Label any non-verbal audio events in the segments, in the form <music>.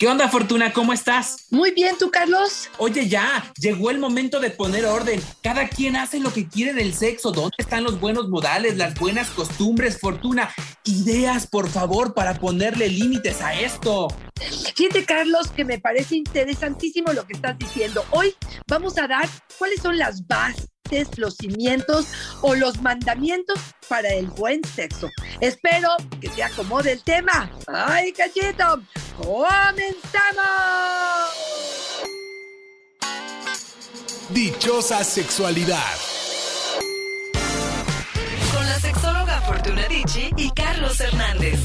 ¿Qué onda, Fortuna? ¿Cómo estás? Muy bien, ¿tú, Carlos? Oye, ya, llegó el momento de poner orden. Cada quien hace lo que quiere del sexo. ¿Dónde están los buenos modales, las buenas costumbres, Fortuna? Ideas, por favor, para ponerle límites a esto. Fíjate, Carlos, que me parece interesantísimo lo que estás diciendo. Hoy vamos a dar cuáles son las bases los cimientos o los mandamientos para el buen sexo. Espero que te acomode el tema. ¡Ay, cachito! ¡Comenzamos! Dichosa sexualidad. Con la sexóloga Fortuna Dicci y Carlos Hernández.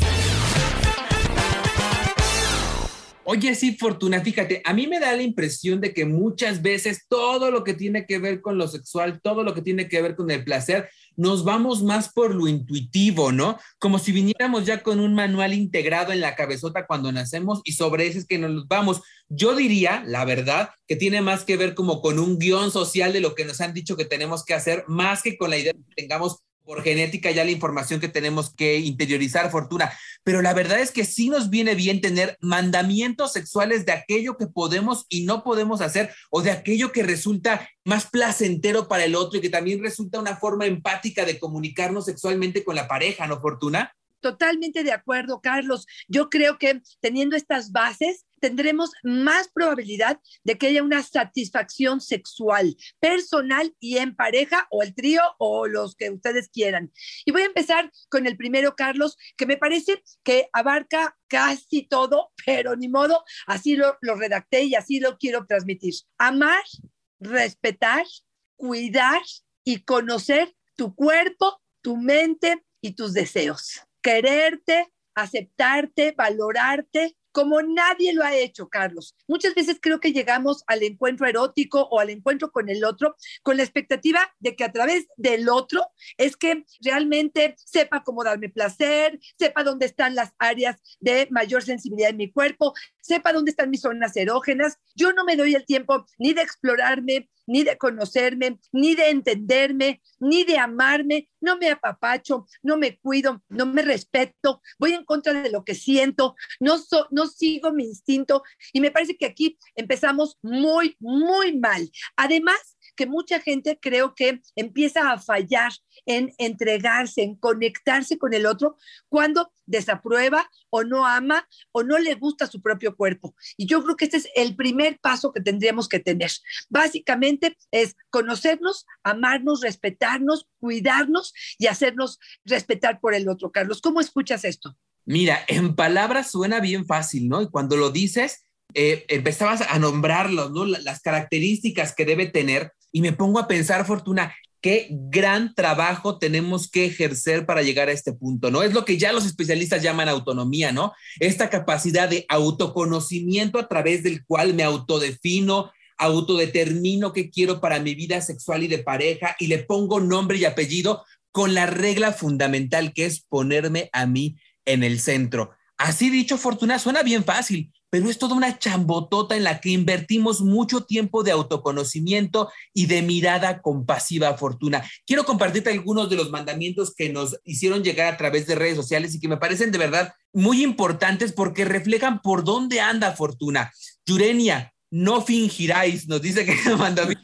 Oye, sí, Fortuna, fíjate, a mí me da la impresión de que muchas veces todo lo que tiene que ver con lo sexual, todo lo que tiene que ver con el placer, nos vamos más por lo intuitivo, ¿no? Como si viniéramos ya con un manual integrado en la cabezota cuando nacemos y sobre ese es que nos vamos. Yo diría, la verdad, que tiene más que ver como con un guion social de lo que nos han dicho que tenemos que hacer, más que con la idea de que tengamos por genética ya la información que tenemos que interiorizar, Fortuna. Pero la verdad es que sí nos viene bien tener mandamientos sexuales de aquello que podemos y no podemos hacer o de aquello que resulta más placentero para el otro y que también resulta una forma empática de comunicarnos sexualmente con la pareja, ¿no, Fortuna? Totalmente de acuerdo, Carlos. Yo creo que teniendo estas bases tendremos más probabilidad de que haya una satisfacción sexual, personal y en pareja o el trío o los que ustedes quieran. Y voy a empezar con el primero, Carlos, que me parece que abarca casi todo, pero ni modo, así lo, redacté y así lo quiero transmitir. Amar, respetar, cuidar y conocer tu cuerpo, tu mente y tus deseos quererte, aceptarte, valorarte como nadie lo ha hecho, Carlos. Muchas veces creo que llegamos al encuentro erótico o al encuentro con el otro con la expectativa de que a través del otro es que realmente sepa cómo darme placer, sepa dónde están las áreas de mayor sensibilidad en mi cuerpo, sepa dónde están mis zonas erógenas. Yo no me doy el tiempo ni de explorarme, ni de conocerme, ni de entenderme, ni de amarme, no me apapacho, no me cuido, no me respeto, voy en contra de lo que siento, no, no sigo mi instinto y me parece que aquí empezamos muy, muy mal. Además, que mucha gente creo que empieza a fallar en entregarse, en conectarse con el otro cuando desaprueba o no ama o no le gusta su propio cuerpo. Y yo creo que este es el primer paso que tendríamos que tener. Básicamente es conocernos, amarnos, respetarnos, cuidarnos y hacernos respetar por el otro. Carlos, ¿cómo escuchas esto? Mira, en palabras suena bien fácil, ¿no? Y cuando lo dices, eh, empezabas a nombrarlos, ¿no? Las características que debe tener. Y me pongo a pensar, Fortuna, qué gran trabajo tenemos que ejercer para llegar a este punto, ¿no? Es lo que ya los especialistas llaman autonomía, ¿no? Esta capacidad de autoconocimiento a través del cual me autodefino, autodetermino qué quiero para mi vida sexual y de pareja y le pongo nombre y apellido con la regla fundamental que es ponerme a mí en el centro. Así dicho, Fortuna, suena bien fácil, pero es toda una chambotota en la que invertimos mucho tiempo de autoconocimiento y de mirada compasiva Fortuna. Quiero compartirte algunos de los mandamientos que nos hicieron llegar a través de redes sociales y que me parecen de verdad muy importantes porque reflejan por dónde anda Fortuna. Yurenia, no fingiráis, nos dice que el mandamiento.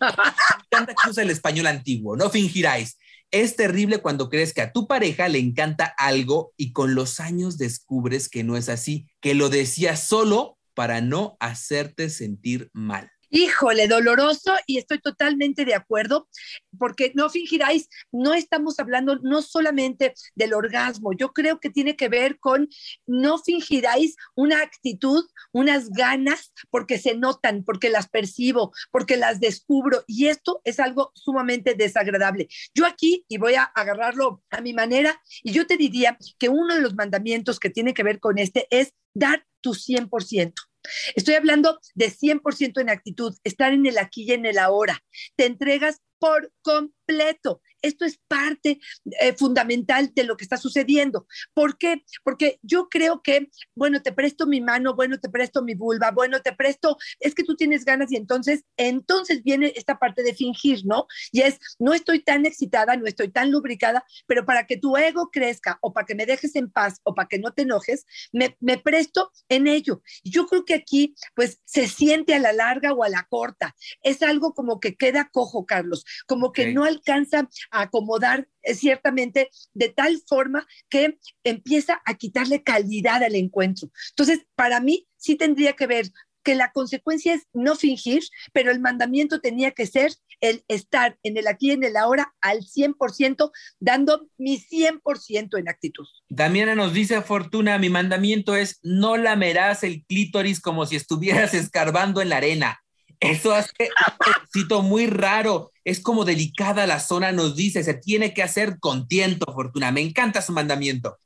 Encanta que usa el español antiguo, no fingiráis. Es terrible cuando crees que a tu pareja le encanta algo y con los años descubres que no es así, que lo decía solo para no hacerte sentir mal. Híjole, doloroso y estoy totalmente de acuerdo, porque no fingiráis, no estamos hablando no solamente del orgasmo, yo creo que tiene que ver con no fingiráis una actitud, unas ganas, porque se notan, porque las percibo, porque las descubro y esto es algo sumamente desagradable. Yo aquí, y voy a agarrarlo a mi manera, y yo te diría que uno de los mandamientos que tiene que ver con este es dar tu 100%. Estoy hablando de 100% en actitud, estar en el aquí y en el ahora. Te entregas por completo. Esto es parte eh, fundamental de lo que está sucediendo. ¿Por qué? Porque yo creo que, bueno, te presto mi mano, bueno, te presto mi vulva, bueno, te presto, es que tú tienes ganas y entonces, entonces viene esta parte de fingir, ¿no? Y es, no estoy tan excitada, no estoy tan lubricada, pero para que tu ego crezca o para que me dejes en paz o para que no te enojes, me, me presto en ello. Yo creo que aquí, pues, se siente a la larga o a la corta. Es algo como que queda cojo, Carlos, como que no alcanza acomodar eh, ciertamente de tal forma que empieza a quitarle calidad al encuentro. Entonces, para mí sí tendría que ver que la consecuencia es no fingir, pero el mandamiento tenía que ser el estar en el aquí y en el ahora al 100%, dando mi 100% en actitud. Damiana nos dice, Fortuna, mi mandamiento es no lamerás el clítoris como si estuvieras <laughs> escarbando en la arena. Eso hace un muy raro. Es como delicada la zona, nos dice, se tiene que hacer con tiento, Fortuna. Me encanta su mandamiento.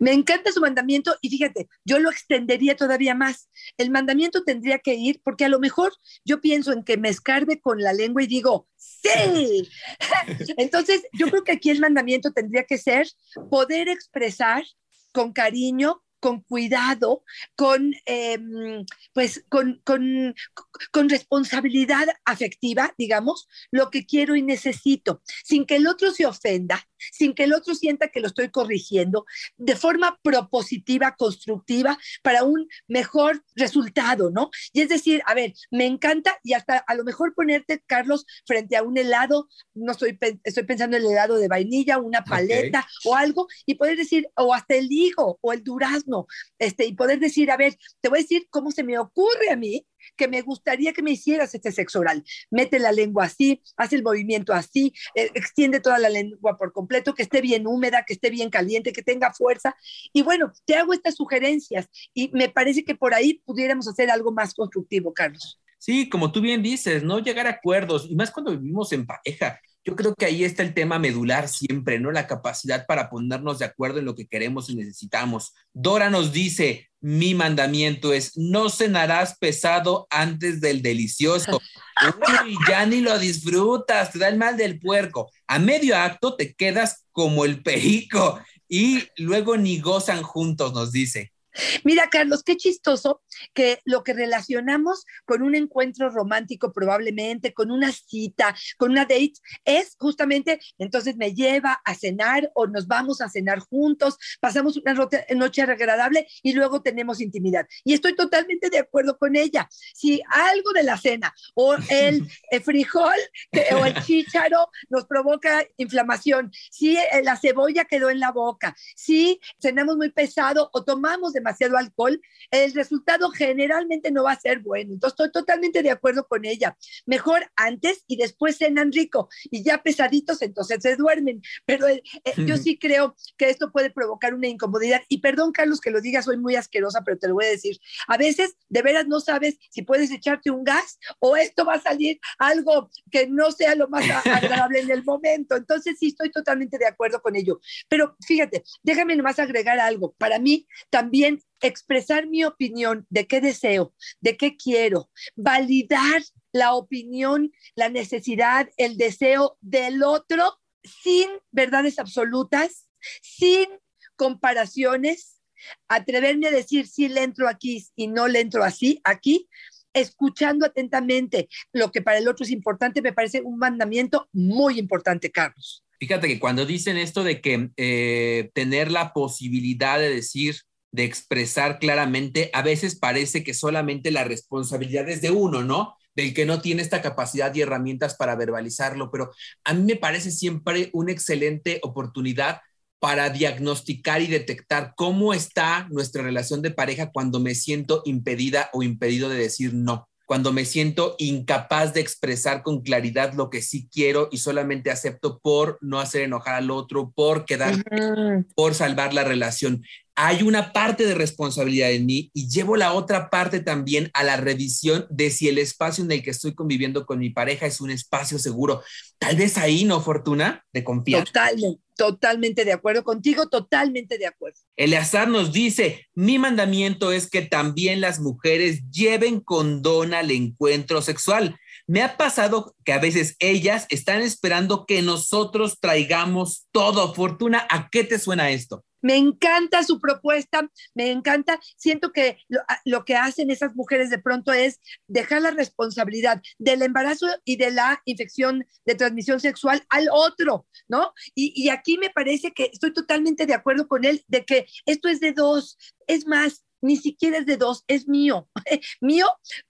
Me encanta su mandamiento y fíjate, yo lo extendería todavía más. El mandamiento tendría que ir, porque a lo mejor yo pienso en que me escarbe con la lengua y digo, sí. <laughs> Entonces, yo creo que aquí el mandamiento tendría que ser poder expresar con cariño, con cuidado, con, em, pues, con, con, con, responsabilidad afectiva, digamos, lo que quiero y necesito, sin que el otro se ofenda, sin que el otro sienta que lo estoy corrigiendo, de forma propositiva, constructiva, para un mejor resultado, ¿no? Y es decir, a ver, me encanta y hasta a lo mejor ponerte, Carlos, frente a un helado, no estoy, estoy pensando en el helado de vainilla, una paleta o algo, y poder decir, o hasta el higo o el durazno, este, y poder decir, a ver, te voy a decir cómo se me ocurre a mí que me gustaría que me hicieras este sexo oral. Mete la lengua así, hace el movimiento así, eh, extiende toda la lengua por completo, que esté bien húmeda, que esté bien caliente, que tenga fuerza. Y bueno, te hago estas sugerencias y me parece que por ahí pudiéramos hacer algo más constructivo, Carlos. Sí, como tú bien dices, no llegar a acuerdos, y más cuando vivimos en pareja. Yo creo que ahí está el tema medular siempre, ¿no? La capacidad para ponernos de acuerdo en lo que queremos y necesitamos. Dora nos dice, mi mandamiento es, no cenarás pesado antes del delicioso. <laughs> Uy, ya ni lo disfrutas, te da el mal del puerco. A medio acto te quedas como el perico y luego ni gozan juntos, nos dice. Mira, Carlos, qué chistoso que lo que relacionamos con un encuentro romántico probablemente, con una cita, con una date, es justamente, entonces me lleva a cenar o nos vamos a cenar juntos, pasamos una noche agradable y luego tenemos intimidad. Y estoy totalmente de acuerdo con ella. Si algo de la cena o el, <laughs> frijol o el chícharo nos provoca inflamación, si eh, la cebolla quedó en la boca, si cenamos muy pesado o tomamos demasiado alcohol, el resultado generalmente no va a ser bueno. Entonces, estoy totalmente de acuerdo con ella. Mejor antes y después cenan rico y ya pesaditos, entonces se duermen. Pero eh, eh, yo sí creo que esto puede provocar una incomodidad. Y perdón, Carlos, que lo diga, soy muy asquerosa, pero te lo voy a decir. A veces, de veras, no sabes si puedes echarte un gas o esto va a salir algo que no sea lo más <laughs> agradable en el momento. Entonces, sí, estoy totalmente de acuerdo con ello. Pero fíjate, déjame nomás agregar algo. Para mí, también expresar mi opinión de qué deseo, de qué quiero, validar la opinión, la necesidad, el deseo del otro sin verdades absolutas, sin comparaciones, atreverme a decir si le entro aquí y no le entro así, aquí, escuchando atentamente lo que para el otro es importante, me parece un mandamiento muy importante, Carlos. Fíjate que cuando dicen esto de que eh, tener la posibilidad de decir de expresar claramente, a veces parece que solamente la responsabilidad es de uno, ¿no? Del que no tiene esta capacidad y herramientas para verbalizarlo, pero a mí me parece siempre una excelente oportunidad para diagnosticar y detectar cómo está nuestra relación de pareja cuando me siento impedida o impedido de decir no cuando me siento incapaz de expresar con claridad lo que sí quiero y solamente acepto por no hacer enojar al otro, por quedar, por salvar la relación. Hay una parte de responsabilidad en mí y llevo la otra parte también a la revisión de si el espacio en el que estoy conviviendo con mi pareja es un espacio seguro. Tal vez ahí, ¿no, Fortuna? De confiar. Totalmente, totalmente de acuerdo contigo, totalmente de acuerdo. Eleazar nos dice, mi mandamiento es que también las mujeres lleven condón al encuentro sexual. Me ha pasado que a veces ellas están esperando que nosotros traigamos todo. Fortuna, ¿a qué te suena esto? Me encanta su propuesta, me encanta. Siento que lo, que hacen esas mujeres de pronto es dejar la responsabilidad del embarazo y de la infección de transmisión sexual al otro, ¿no? Y, y aquí me parece que estoy totalmente de acuerdo con él de que esto es de dos. Es más, ni siquiera es de dos, es mío. <laughs> mío,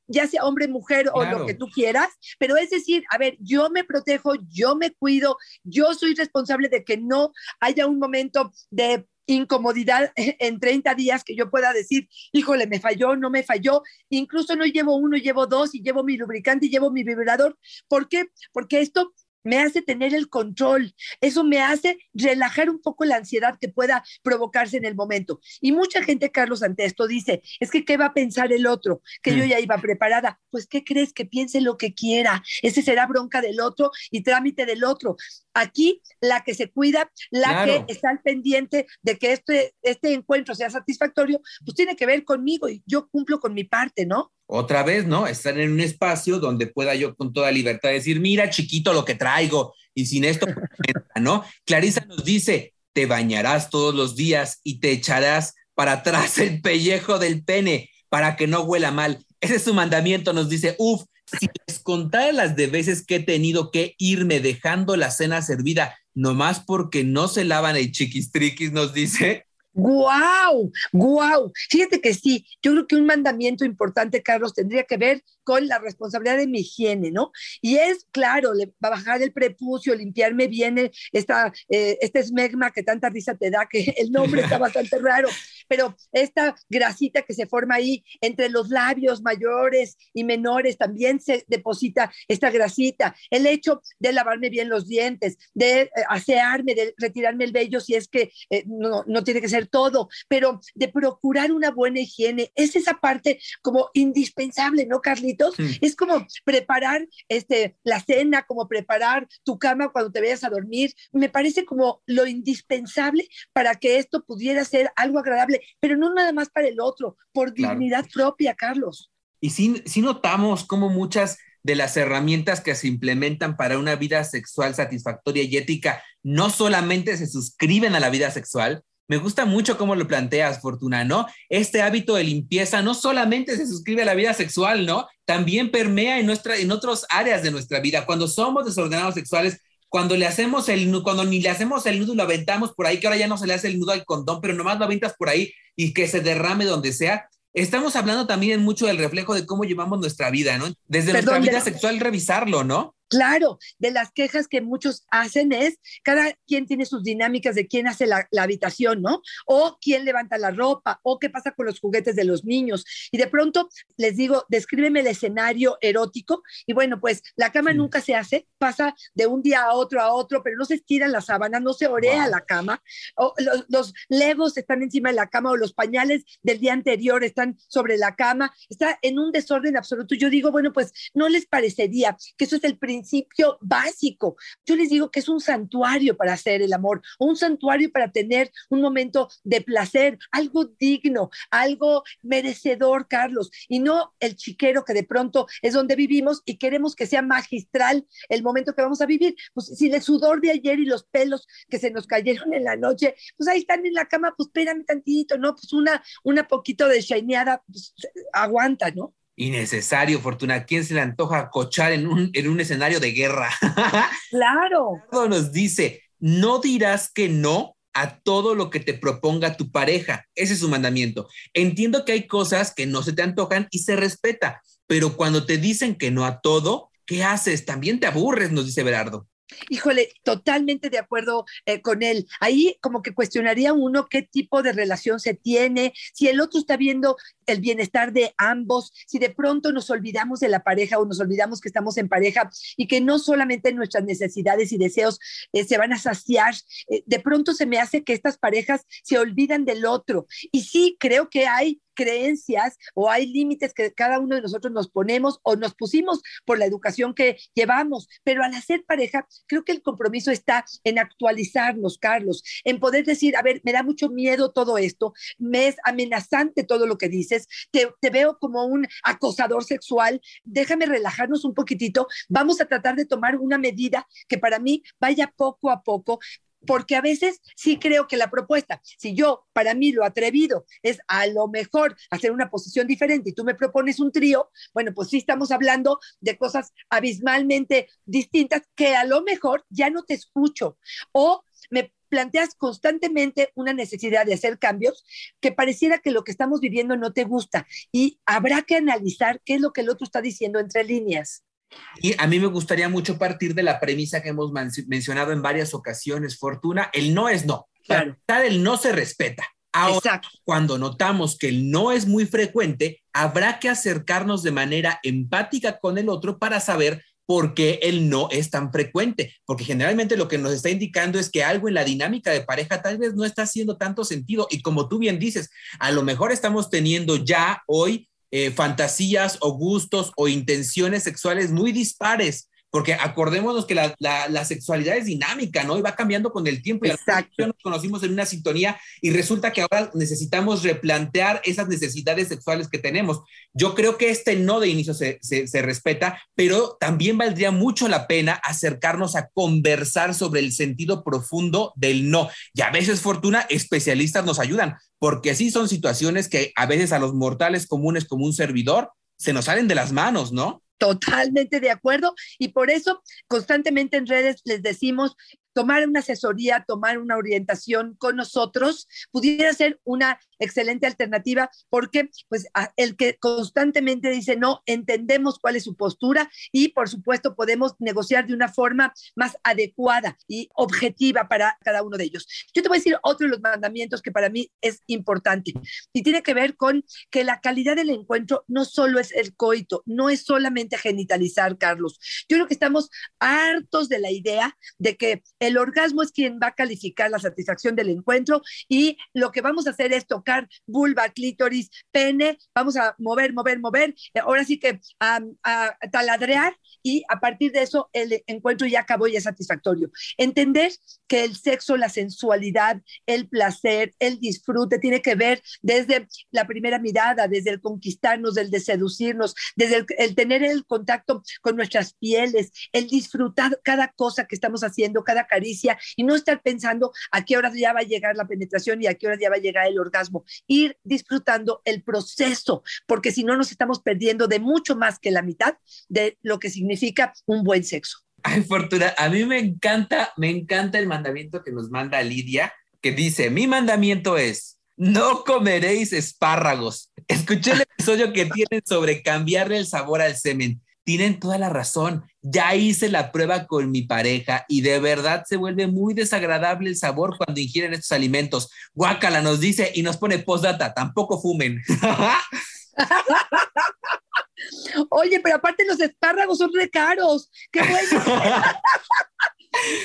ya sea hombre, mujer o lo que tú quieras, pero es decir, a ver, yo me protejo, yo me cuido, yo soy responsable de que no haya un momento de incomodidad en 30 días que yo pueda decir, híjole, me falló, no me falló, incluso no llevo uno, llevo dos y llevo mi lubricante y llevo mi vibrador. ¿Por qué? Porque esto me hace tener el control, eso me hace relajar un poco la ansiedad que pueda provocarse en el momento. Y mucha gente, Carlos, ante esto dice, es que ¿qué va a pensar el otro? Que yo mm. ya iba preparada. Pues ¿qué crees? Que piense lo que quiera. Ese será bronca del otro y trámite del otro. Aquí, la que se cuida, la que está al pendiente de que este, este encuentro sea satisfactorio, pues tiene que ver conmigo y yo cumplo con mi parte, ¿no? Otra vez, ¿no? Estar en un espacio donde pueda yo con toda libertad decir, mira, chiquito, lo que traigo, y sin esto, <laughs> ¿no? Clarisa nos dice, te bañarás todos los días y te echarás para atrás el pellejo del pene para que no huela mal. Ese es su mandamiento, nos dice, uf, si les contara las de veces que he tenido que irme dejando la cena servida, nomás porque no se lavan el chiquistriquis, nos dice, ¡Guau! ¡Guau! Fíjate que sí, yo creo que un mandamiento importante, Carlos, tendría que ver con la responsabilidad de mi higiene, ¿no? Y es, claro, le, bajar el prepucio, limpiarme bien eh, esta, eh, este esmegma que tanta risa te da, que <laughs> el nombre está bastante raro, pero esta grasita que se forma ahí entre los labios mayores y menores, también se deposita esta grasita. El hecho de lavarme bien los dientes, de eh, asearme, de retirarme el vello si es que no, no tiene que ser todo, pero de procurar una buena higiene, es esa parte como indispensable, ¿no, Carlitos? Es como preparar este, la cena, como preparar tu cama cuando te vayas a dormir. Me parece como lo indispensable para que esto pudiera ser algo agradable, pero no nada más para el otro, por dignidad propia, Carlos. Y sí, sí notamos como muchas de las herramientas que se implementan para una vida sexual satisfactoria y ética no solamente se suscriben a la vida sexual, me gusta mucho cómo lo planteas, Fortuna, ¿no? Este hábito de limpieza no solamente se suscribe a la vida sexual, ¿no? También permea en, nuestra, en otras áreas de nuestra vida. Cuando somos desordenados sexuales, cuando le hacemos el cuando ni le hacemos el nudo y lo aventamos por ahí, que ahora ya no se le hace el nudo al condón, pero nomás lo aventas por ahí y que se derrame donde sea. Estamos hablando también mucho del reflejo de cómo llevamos nuestra vida, ¿no? Desde nuestra vida sexual revisarlo, ¿no? Claro, de las quejas que muchos hacen es, cada quien tiene sus dinámicas de quién hace la, habitación, ¿no? O quién levanta la ropa, o qué pasa con los juguetes de los niños. Y de pronto les digo, descríbeme el escenario erótico. Y bueno, pues la cama nunca se hace, pasa de un día a otro a otro, pero no se estiran las sábanas, no se orea la cama. O los, los legos están encima de la cama, o los pañales del día anterior están sobre la cama. Está en un desorden absoluto. Yo digo, bueno, pues no les parecería que eso es el principio principio básico. Yo les digo que es un santuario para hacer el amor, un santuario para tener un momento de placer, algo digno, algo merecedor, Carlos, y no el chiquero que de pronto es donde vivimos y queremos que sea magistral el momento que vamos a vivir. Pues si el sudor de ayer y los pelos que se nos cayeron en la noche, pues ahí están en la cama, pues espérame tantito, ¿no? Pues una, una poquito de shineada, pues aguanta, ¿no? Innecesario, Fortuna. quién se le antoja cochar en un, en un escenario de guerra? <laughs> Claro. Nos dice, no dirás que no a todo lo que te proponga tu pareja. Ese es su mandamiento. Entiendo que hay cosas que no se te antojan y se respeta, pero cuando te dicen que no a todo, ¿qué haces? También te aburres, nos dice Berardo. Híjole, totalmente de acuerdo eh, con él. Ahí como que cuestionaría uno qué tipo de relación se tiene, si el otro está viendo el bienestar de ambos, si de pronto nos olvidamos de la pareja o nos olvidamos que estamos en pareja y que no solamente nuestras necesidades y deseos eh, se van a saciar, eh, de pronto se me hace que estas parejas se olvidan del otro. Y sí, creo que hay creencias o hay límites que cada uno de nosotros nos ponemos o nos pusimos por la educación que llevamos, pero al hacer pareja, creo que el compromiso está en actualizarnos, Carlos, en poder decir, a ver, me da mucho miedo todo esto, me es amenazante todo lo que dices, te, te veo como un acosador sexual, déjame relajarnos un poquitito, vamos a tratar de tomar una medida que para mí vaya poco a poco, porque a veces sí creo que la propuesta, si yo, para mí lo atrevido es a lo mejor hacer una posición diferente y tú me propones un trío, bueno, pues sí estamos hablando de cosas abismalmente distintas que a lo mejor ya no te escucho o me planteas constantemente una necesidad de hacer cambios que pareciera que lo que estamos viviendo no te gusta y habrá que analizar qué es lo que el otro está diciendo entre líneas. Y a mí me gustaría mucho partir de la premisa que hemos mencionado en varias ocasiones, Fortuna, el no es no. Claro. El no se respeta. Ahora, cuando notamos que el no es muy frecuente, habrá que acercarnos de manera empática con el otro para saber por qué el no es tan frecuente, porque generalmente lo que nos está indicando es que algo en la dinámica de pareja tal vez no está haciendo tanto sentido y como tú bien dices, a lo mejor estamos teniendo ya hoy eh, fantasías o gustos o intenciones sexuales muy dispares porque acordémonos que la, la, sexualidad es dinámica, ¿no? Y va cambiando con el tiempo. Exacto. nos conocimos en una sintonía y resulta que ahora necesitamos replantear esas necesidades sexuales que tenemos. Yo creo que este no de inicio se, se, se respeta, pero también valdría mucho la pena acercarnos a conversar sobre el sentido profundo del no. Y a veces, Fortuna, especialistas nos ayudan, porque sí son situaciones que a veces a los mortales comunes como un servidor se nos salen de las manos, ¿no? Totalmente de acuerdo. Y por eso constantemente en redes les decimos tomar una asesoría, tomar una orientación con nosotros, pudiera ser una excelente alternativa porque pues el que constantemente dice no, entendemos cuál es su postura y por supuesto podemos negociar de una forma más adecuada y objetiva para cada uno de ellos. Yo te voy a decir otro de los mandamientos que para mí es importante y tiene que ver con que la calidad del encuentro no solo es el coito, no es solamente genitalizar, Carlos. Yo creo que estamos hartos de la idea de que el orgasmo es quien va a calificar la satisfacción del encuentro y lo que vamos a hacer es tocar vulva, clítoris, pene, vamos a mover, mover, mover, ahora sí que a, taladrear y a partir de eso el encuentro ya acabó y es satisfactorio. Entender que el sexo, la sensualidad, el placer, el disfrute tiene que ver desde la primera mirada, desde el conquistarnos, desde el seducirnos, desde el, el tener el contacto con nuestras pieles, el disfrutar cada cosa que estamos haciendo, cada caricia y no estar pensando a qué hora ya va a llegar la penetración y a qué hora ya va a llegar el orgasmo. Ir disfrutando el proceso, porque si no nos estamos perdiendo de mucho más que la mitad de lo que significa un buen sexo. Ay, Fortuna, a mí me encanta, me encanta el mandamiento que nos manda Lidia, que dice, mi mandamiento es, no comeréis espárragos. Escuché el episodio que tienen sobre cambiarle el sabor al semen tienen toda la razón. Ya hice la prueba con mi pareja y de verdad se vuelve muy desagradable el sabor cuando ingieren estos alimentos. Guácala nos dice y nos pone postdata, tampoco fumen. <laughs> Oye, pero aparte los espárragos son re caros. Qué bueno. <laughs>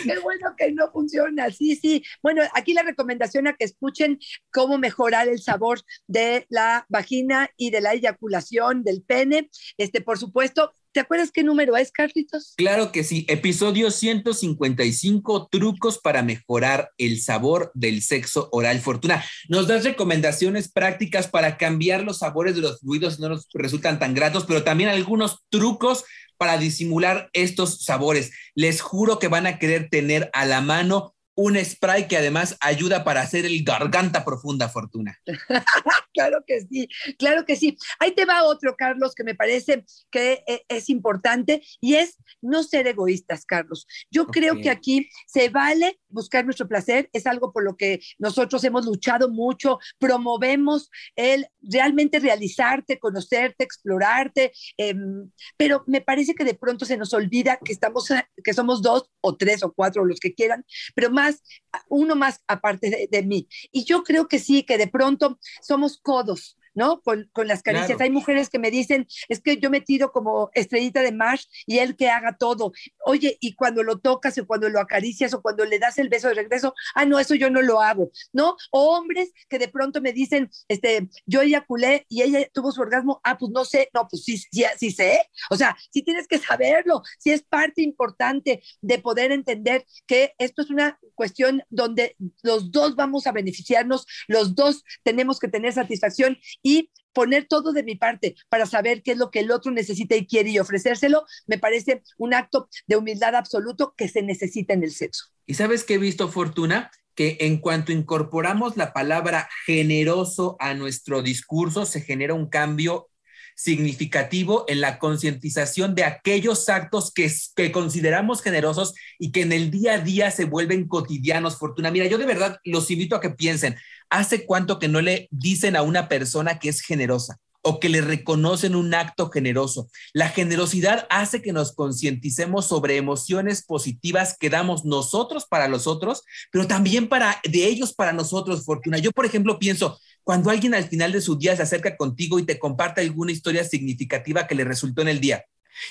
Qué bueno que no funciona. Sí, sí. Bueno, aquí la recomendación a que escuchen cómo mejorar el sabor de la vagina y de la eyaculación del pene. Este, por supuesto, ¿Te acuerdas qué número es, Carlitos? Claro que sí. Episodio 155, trucos para mejorar el sabor del sexo oral. Fortuna, nos das recomendaciones prácticas para cambiar los sabores de los fluidos si no nos resultan tan gratos, pero también algunos trucos para disimular estos sabores. Les juro que van a querer tener a la mano un spray que además ayuda para hacer el garganta profunda, Fortuna. <laughs> claro que sí, claro que sí. Ahí te va otro, Carlos, que me parece que eh, es importante y es no ser egoístas, Carlos. Yo creo que aquí se vale buscar nuestro placer, es algo por lo que nosotros hemos luchado mucho, promovemos el realmente realizarte, conocerte, explorarte, em, pero me parece que de pronto se nos olvida que estamos, que somos dos o tres o cuatro, los que quieran, pero más, uno más aparte de, de mí. Y yo creo que sí, que de pronto somos codos, ¿no? Con, con las caricias. Hay mujeres que me dicen, es que yo me tiro como estrellita de Marsh y él que haga todo. Oye, y cuando lo tocas o cuando lo acaricias o cuando le das el beso de regreso, ah, no, eso yo no lo hago, ¿no? O hombres que de pronto me dicen, este, yo eyaculé y ella tuvo su orgasmo, ah, pues no sé, no, pues sí, sí, sí sé. O sea, sí tienes que saberlo, sí es parte importante de poder entender que esto es una cuestión donde los dos vamos a beneficiarnos, los dos tenemos que tener satisfacción y poner todo de mi parte para saber qué es lo que el otro necesita y quiere y ofrecérselo, me parece un acto de humildad absoluto que se necesita en el sexo. ¿Y sabes qué he visto, Fortuna? Que en cuanto incorporamos la palabra generoso a nuestro discurso, se genera un cambio significativo en la concientización de aquellos actos que, que, consideramos generosos y que en el día a día se vuelven cotidianos. Fortuna, mira, yo de verdad los invito a que piensen, ¿hace cuánto que no le dicen a una persona que es generosa? o que le reconocen un acto generoso. La generosidad hace que nos concienticemos sobre emociones positivas que damos nosotros para los otros, pero también para de ellos para nosotros, Fortuna. Yo, por ejemplo, pienso, cuando alguien al final de su día se acerca contigo y te comparte alguna historia significativa que le resultó en el día.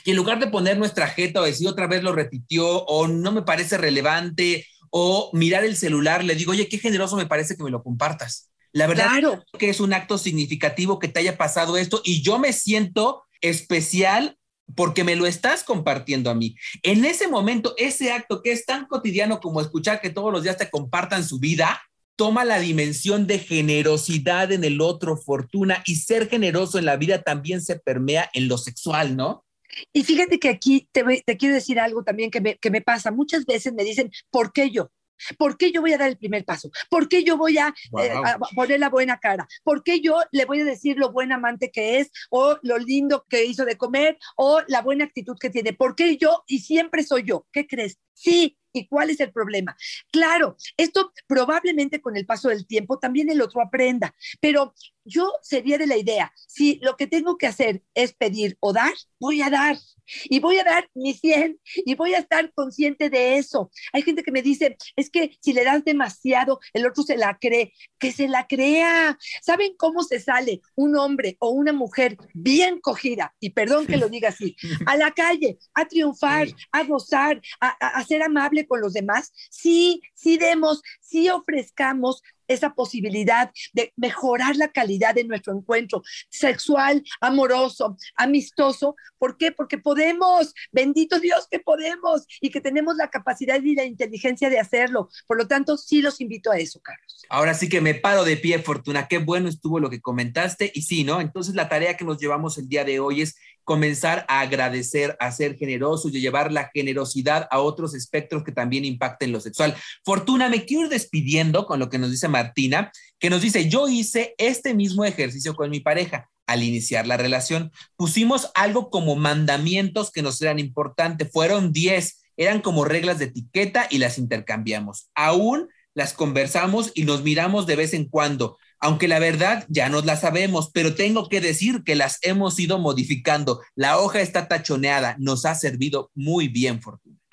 Y en lugar de poner nuestra jeta o decir otra vez lo repitió o no me parece relevante o mirar el celular, le digo, oye, qué generoso me parece que me lo compartas. La verdad claro. que es un acto significativo que te haya pasado esto y yo me siento especial porque me lo estás compartiendo a mí. En ese momento, ese acto que es tan cotidiano como escuchar que todos los días te compartan su vida, toma la dimensión de generosidad en el otro, fortuna, y ser generoso en la vida también se permea en lo sexual, ¿no? Y fíjate que aquí te, te quiero decir algo también que me, que me pasa. Muchas veces me dicen, ¿por qué yo? ¿Por qué yo voy a dar el primer paso? ¿Por qué yo voy a, eh, a, poner la buena cara? ¿Por qué yo le voy a decir lo buen amante que es o lo lindo que hizo de comer o la buena actitud que tiene? ¿Por qué yo y siempre soy yo? ¿Qué crees? Sí, ¿Y cuál es el problema? Claro, esto probablemente con el paso del tiempo también el otro aprenda, pero yo sería de la idea, si lo que tengo que hacer es pedir o dar, voy a dar. Y voy a dar mi 100 y voy a estar consciente de eso. Hay gente que me dice, es que si le das demasiado, el otro se la cree. Que se la crea. ¿Saben cómo se sale un hombre o una mujer bien cogida? Y perdón que lo diga así, a la calle, a triunfar, a gozar, a, a ser amable con los demás. Sí, sí demos, sí ofrezcamos esa posibilidad de mejorar la calidad de nuestro encuentro sexual, amoroso, amistoso. ¿Por qué? Porque podemos, bendito Dios que podemos y que tenemos la capacidad y la inteligencia de hacerlo. Por lo tanto, sí los invito a eso, Carlos. Ahora sí que me paro de pie, Fortuna. Qué bueno estuvo lo que comentaste. Y sí, ¿no? Entonces la tarea que nos llevamos el día de hoy es comenzar a agradecer, a ser generosos y a llevar la generosidad a otros espectros que también impacten lo sexual. Fortuna, me quiero ir despidiendo con lo que nos dice Martina, que nos dice, yo hice este mismo ejercicio con mi pareja. Al iniciar la relación, pusimos algo como mandamientos que nos eran importantes. Fueron 10, eran como reglas de etiqueta y las intercambiamos. Aún las conversamos y nos miramos de vez en cuando aunque la verdad ya nos la sabemos, pero tengo que decir que las hemos ido modificando. La hoja está tachoneada, nos ha servido muy bien, Fortuna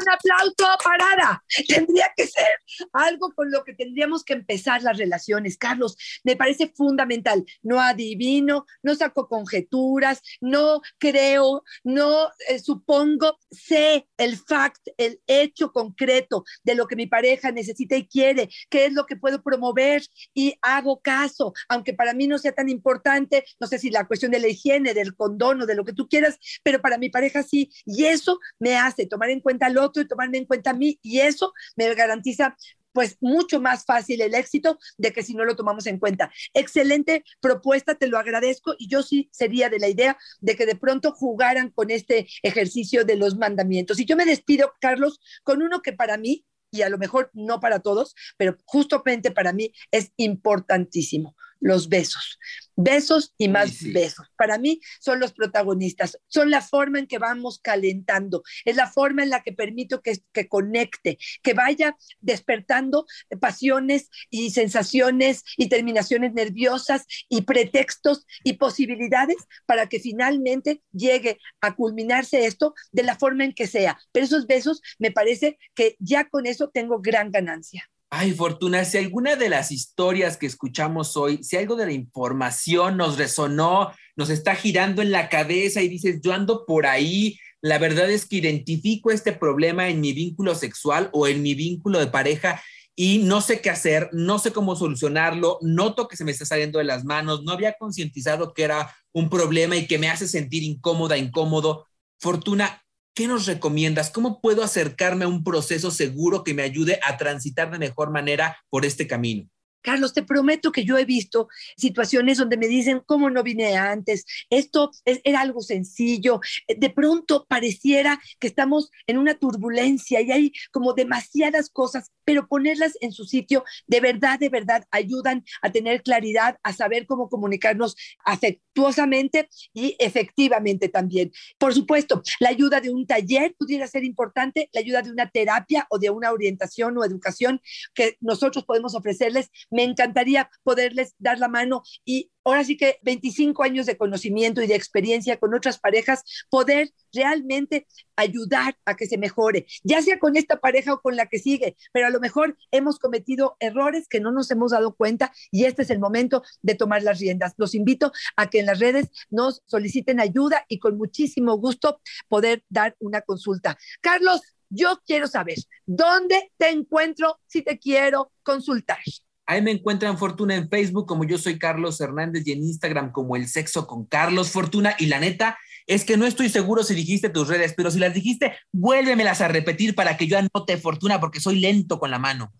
un aplauso parada. <laughs> Tendría que ser algo con lo que tendríamos que empezar las relaciones. Carlos, me parece fundamental. No adivino, no saco conjeturas, no creo, no eh, supongo, sé el fact, el hecho concreto de lo que mi pareja necesita y quiere, qué es lo que puedo promover y hago caso, aunque para mí no sea tan importante, no sé si la cuestión de la higiene, del condono, de lo que tú quieras, pero para mi pareja sí. Y eso me hace tomar en cuenta lo y tomarme en cuenta a mí y eso me garantiza pues mucho más fácil el éxito de que si no lo tomamos en cuenta. Excelente propuesta, te lo agradezco y yo sí sería de la idea de que de pronto jugaran con este ejercicio de los mandamientos. Y yo me despido, Carlos, con uno que para mí, y a lo mejor no para todos, pero justamente para mí es importantísimo. Los besos. Besos y más sí. besos. Para mí son los protagonistas, son la forma en que vamos calentando, es la forma en la que permito que, que conecte, que vaya despertando pasiones y sensaciones y terminaciones nerviosas y pretextos y posibilidades para que finalmente llegue a culminarse esto de la forma en que sea. Pero esos besos me parece que ya con eso tengo gran ganancia. Ay, Fortuna, si alguna de las historias que escuchamos hoy, si algo de la información nos resonó, nos está girando en la cabeza y dices, yo ando por ahí, la verdad es que identifico este problema en mi vínculo sexual o en mi vínculo de pareja y no sé qué hacer, no sé cómo solucionarlo, noto que se me está saliendo de las manos, no había concientizado que era un problema y que me hace sentir incómoda, incómodo. Fortuna, ¿qué nos recomiendas? ¿Cómo puedo acercarme a un proceso seguro que me ayude a transitar de mejor manera por este camino? Carlos, te prometo que yo he visto situaciones donde me dicen, ¿cómo no vine antes? Esto es, era algo sencillo. De pronto pareciera que estamos en una turbulencia y hay como demasiadas cosas, pero ponerlas en su sitio de verdad, de verdad, ayudan a tener claridad, a saber cómo comunicarnos afectuosamente y efectivamente también. Por supuesto, la ayuda de un taller pudiera ser importante, la ayuda de una terapia o de una orientación o educación que nosotros podemos ofrecerles me encantaría poderles dar la mano y ahora sí que 25 años de conocimiento y de experiencia con otras parejas, poder realmente ayudar a que se mejore, ya sea con esta pareja o con la que sigue, pero a lo mejor hemos cometido errores que no nos hemos dado cuenta y este es el momento de tomar las riendas. Los invito a que en las redes nos soliciten ayuda y con muchísimo gusto poder dar una consulta. Carlos, yo quiero saber, ¿dónde te encuentro si te quiero consultar? Ahí me encuentran Fortuna en Facebook como yo soy Carlos Hernández y en Instagram como El Sexo con Carlos Fortuna. Y la neta es que no estoy seguro si dijiste tus redes, pero si las dijiste, vuélvemelas a repetir para que yo anote Fortuna porque soy lento con la mano.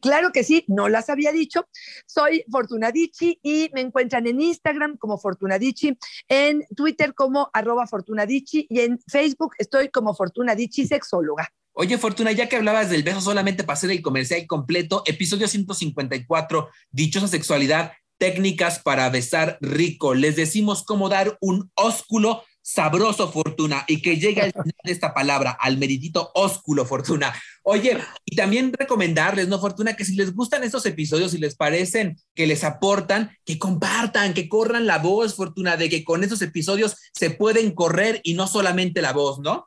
Claro que sí, no las había dicho. Soy Fortuna Dichi y me encuentran en Instagram como Fortuna Dichi, en Twitter como arroba Fortuna Dichi y en Facebook estoy como Fortuna Dichi Sexóloga. Oye, Fortuna, ya que hablabas del beso solamente hacer el comercial completo, episodio 154, dichosa sexualidad, técnicas para besar rico. Les decimos cómo dar un ósculo sabroso, Fortuna, y que llegue al final de esta palabra, al meritito ósculo, Fortuna. Oye, y también recomendarles, ¿no, Fortuna? Que si les gustan estos episodios, si les parecen que les aportan, que compartan, que corran la voz, Fortuna, de que con estos episodios se pueden correr y no solamente la voz, ¿no?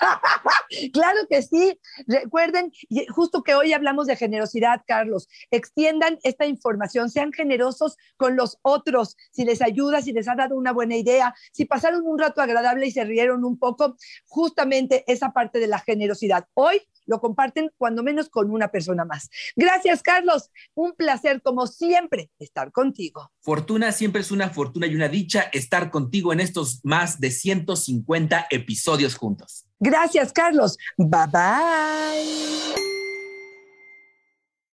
<laughs> claro que sí. Recuerden, justo que hoy hablamos de generosidad, Carlos. Extiendan esta información, sean generosos con los otros. Si les ayuda, si les ha dado una buena idea, si pasaron un rato agradable y se rieron un poco, justamente esa parte de la generosidad. Hoy lo comparten cuando menos con una persona más. Gracias, Carlos. Un placer, como siempre, estar contigo. Fortuna siempre es una fortuna y una dicha estar contigo en estos más de 150 episodios juntos. Gracias, Carlos. Bye bye.